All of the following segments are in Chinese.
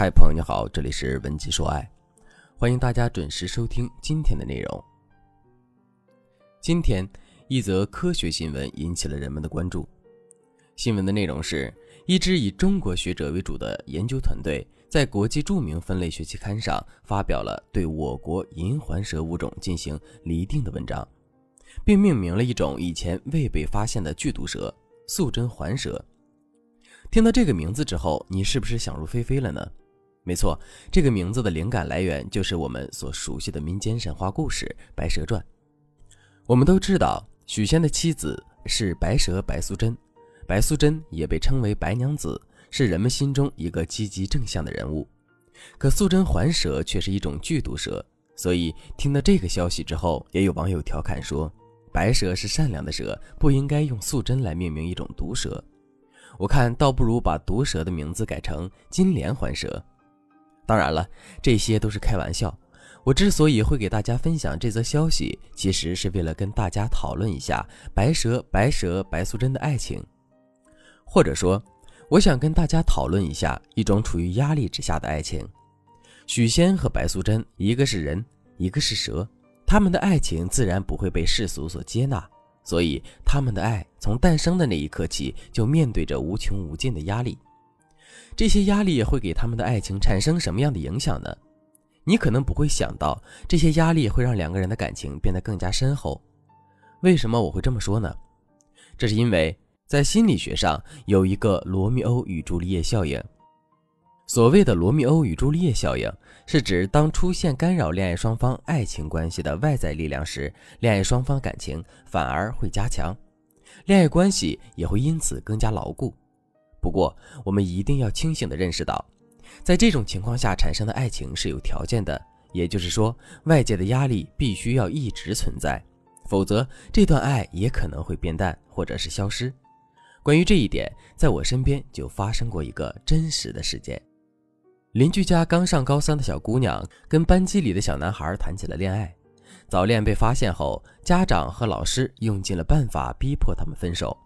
嗨，朋友你好，这里是文姬说爱，欢迎大家准时收听今天的内容。今天一则科学新闻引起了人们的关注。新闻的内容是一支以中国学者为主的研究团队在国际著名分类学期刊上发表了对我国银环蛇物种进行厘定的文章，并命名了一种以前未被发现的剧毒蛇——素贞环蛇。听到这个名字之后，你是不是想入非非了呢？没错，这个名字的灵感来源就是我们所熟悉的民间神话故事《白蛇传》。我们都知道，许仙的妻子是白蛇白素贞，白素贞也被称为白娘子，是人们心中一个积极正向的人物。可素贞环蛇却是一种剧毒蛇，所以听到这个消息之后，也有网友调侃说：“白蛇是善良的蛇，不应该用素贞来命名一种毒蛇。”我看倒不如把毒蛇的名字改成金莲环蛇。当然了，这些都是开玩笑。我之所以会给大家分享这则消息，其实是为了跟大家讨论一下白蛇、白蛇、白素贞的爱情，或者说，我想跟大家讨论一下一种处于压力之下的爱情。许仙和白素贞，一个是人，一个是蛇，他们的爱情自然不会被世俗所接纳，所以他们的爱从诞生的那一刻起，就面对着无穷无尽的压力。这些压力会给他们的爱情产生什么样的影响呢？你可能不会想到，这些压力会让两个人的感情变得更加深厚。为什么我会这么说呢？这是因为在心理学上有一个罗密欧与朱丽叶效应。所谓的罗密欧与朱丽叶效应，是指当出现干扰恋爱双方爱情关系的外在力量时，恋爱双方感情反而会加强，恋爱关系也会因此更加牢固。不过，我们一定要清醒地认识到，在这种情况下产生的爱情是有条件的，也就是说，外界的压力必须要一直存在，否则这段爱也可能会变淡或者是消失。关于这一点，在我身边就发生过一个真实的事件：邻居家刚上高三的小姑娘跟班级里的小男孩谈起了恋爱，早恋被发现后，家长和老师用尽了办法逼迫他们分手。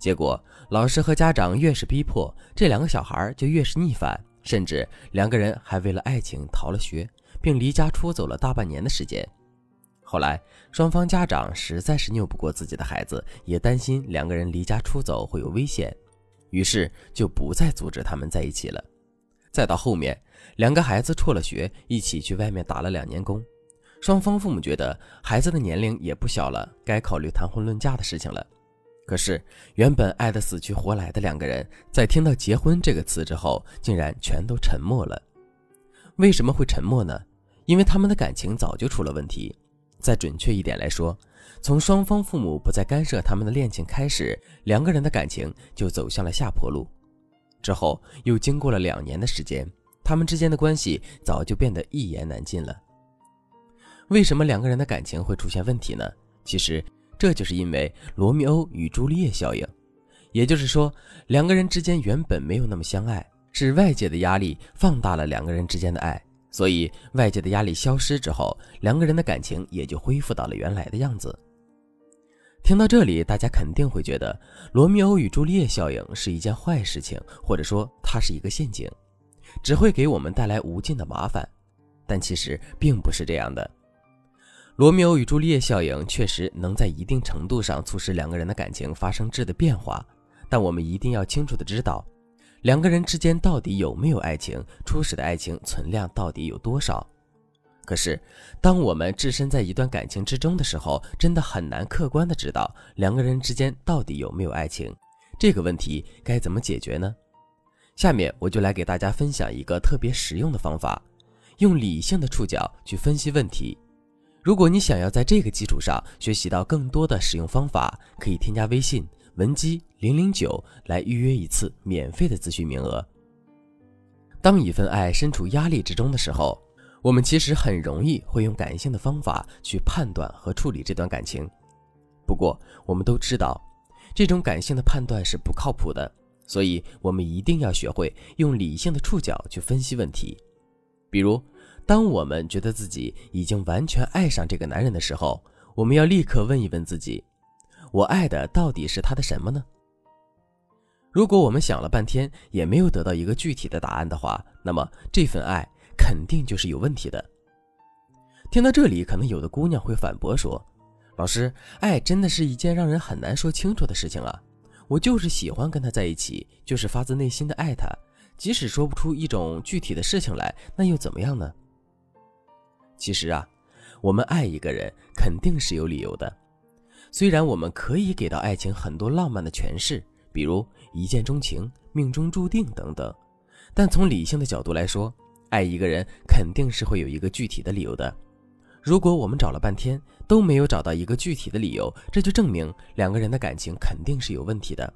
结果，老师和家长越是逼迫，这两个小孩就越是逆反，甚至两个人还为了爱情逃了学，并离家出走了大半年的时间。后来，双方家长实在是拗不过自己的孩子，也担心两个人离家出走会有危险，于是就不再阻止他们在一起了。再到后面，两个孩子辍了学，一起去外面打了两年工，双方父母觉得孩子的年龄也不小了，该考虑谈婚论嫁的事情了。可是，原本爱得死去活来的两个人，在听到“结婚”这个词之后，竟然全都沉默了。为什么会沉默呢？因为他们的感情早就出了问题。再准确一点来说，从双方父母不再干涉他们的恋情开始，两个人的感情就走向了下坡路。之后又经过了两年的时间，他们之间的关系早就变得一言难尽了。为什么两个人的感情会出现问题呢？其实。这就是因为罗密欧与朱丽叶效应，也就是说，两个人之间原本没有那么相爱，是外界的压力放大了两个人之间的爱，所以外界的压力消失之后，两个人的感情也就恢复到了原来的样子。听到这里，大家肯定会觉得罗密欧与朱丽叶效应是一件坏事情，或者说它是一个陷阱，只会给我们带来无尽的麻烦。但其实并不是这样的。罗密欧与朱丽叶效应确实能在一定程度上促使两个人的感情发生质的变化，但我们一定要清楚的知道，两个人之间到底有没有爱情，初始的爱情存量到底有多少。可是，当我们置身在一段感情之中的时候，真的很难客观的知道两个人之间到底有没有爱情。这个问题该怎么解决呢？下面我就来给大家分享一个特别实用的方法，用理性的触角去分析问题。如果你想要在这个基础上学习到更多的使用方法，可以添加微信文姬零零九来预约一次免费的咨询名额。当一份爱身处压力之中的时候，我们其实很容易会用感性的方法去判断和处理这段感情。不过，我们都知道，这种感性的判断是不靠谱的，所以我们一定要学会用理性的触角去分析问题，比如。当我们觉得自己已经完全爱上这个男人的时候，我们要立刻问一问自己：我爱的到底是他的什么呢？如果我们想了半天也没有得到一个具体的答案的话，那么这份爱肯定就是有问题的。听到这里，可能有的姑娘会反驳说：“老师，爱真的是一件让人很难说清楚的事情啊！我就是喜欢跟他在一起，就是发自内心的爱他，即使说不出一种具体的事情来，那又怎么样呢？”其实啊，我们爱一个人肯定是有理由的，虽然我们可以给到爱情很多浪漫的诠释。比如一见钟情、命中注定等等，但从理性的角度来说，爱一个人肯定是会有一个具体的理由的。如果我们找了半天都没有找到一个具体的理由，这就证明两个人的感情肯定是有问题的。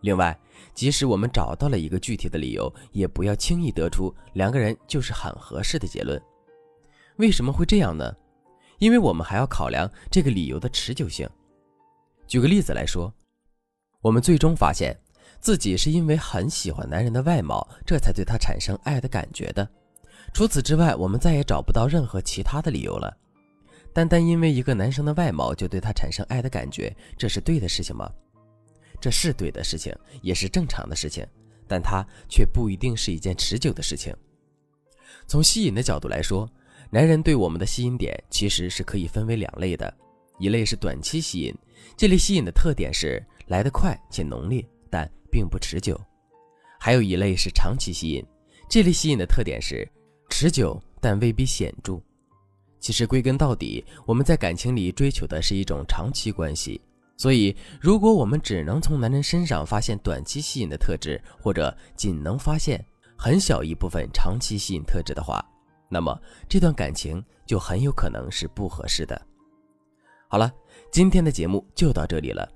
另外，即使我们找到了一个具体的理由，也不要轻易得出两个人就是很合适的结论。为什么会这样呢？因为我们还要考量这个理由的持久性。举个例子来说。我们最终发现，自己是因为很喜欢男人的外貌，这才对他产生爱的感觉的。除此之外，我们再也找不到任何其他的理由了。单单因为一个男生的外貌就对他产生爱的感觉，这是对的事情吗？这是对的事情，也是正常的事情，但它却不一定是一件持久的事情。从吸引的角度来说，男人对我们的吸引点其实是可以分为两类的，一类是短期吸引，这类吸引的特点是。来得快且浓烈，但并不持久。还有一类是长期吸引，这类吸引的特点是持久但未必显著。其实归根到底，我们在感情里追求的是一种长期关系。所以，如果我们只能从男人身上发现短期吸引的特质，或者仅能发现很小一部分长期吸引特质的话，那么这段感情就很有可能是不合适的。好了，今天的节目就到这里了。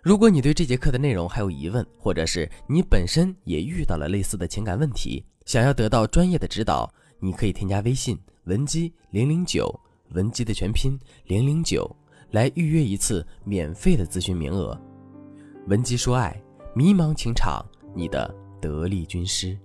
如果你对这节课的内容还有疑问，或者是你本身也遇到了类似的情感问题，想要得到专业的指导，你可以添加微信文姬零零九，文姬的全拼零零九，来预约一次免费的咨询名额。文姬说爱，迷茫情场，你的得力军师。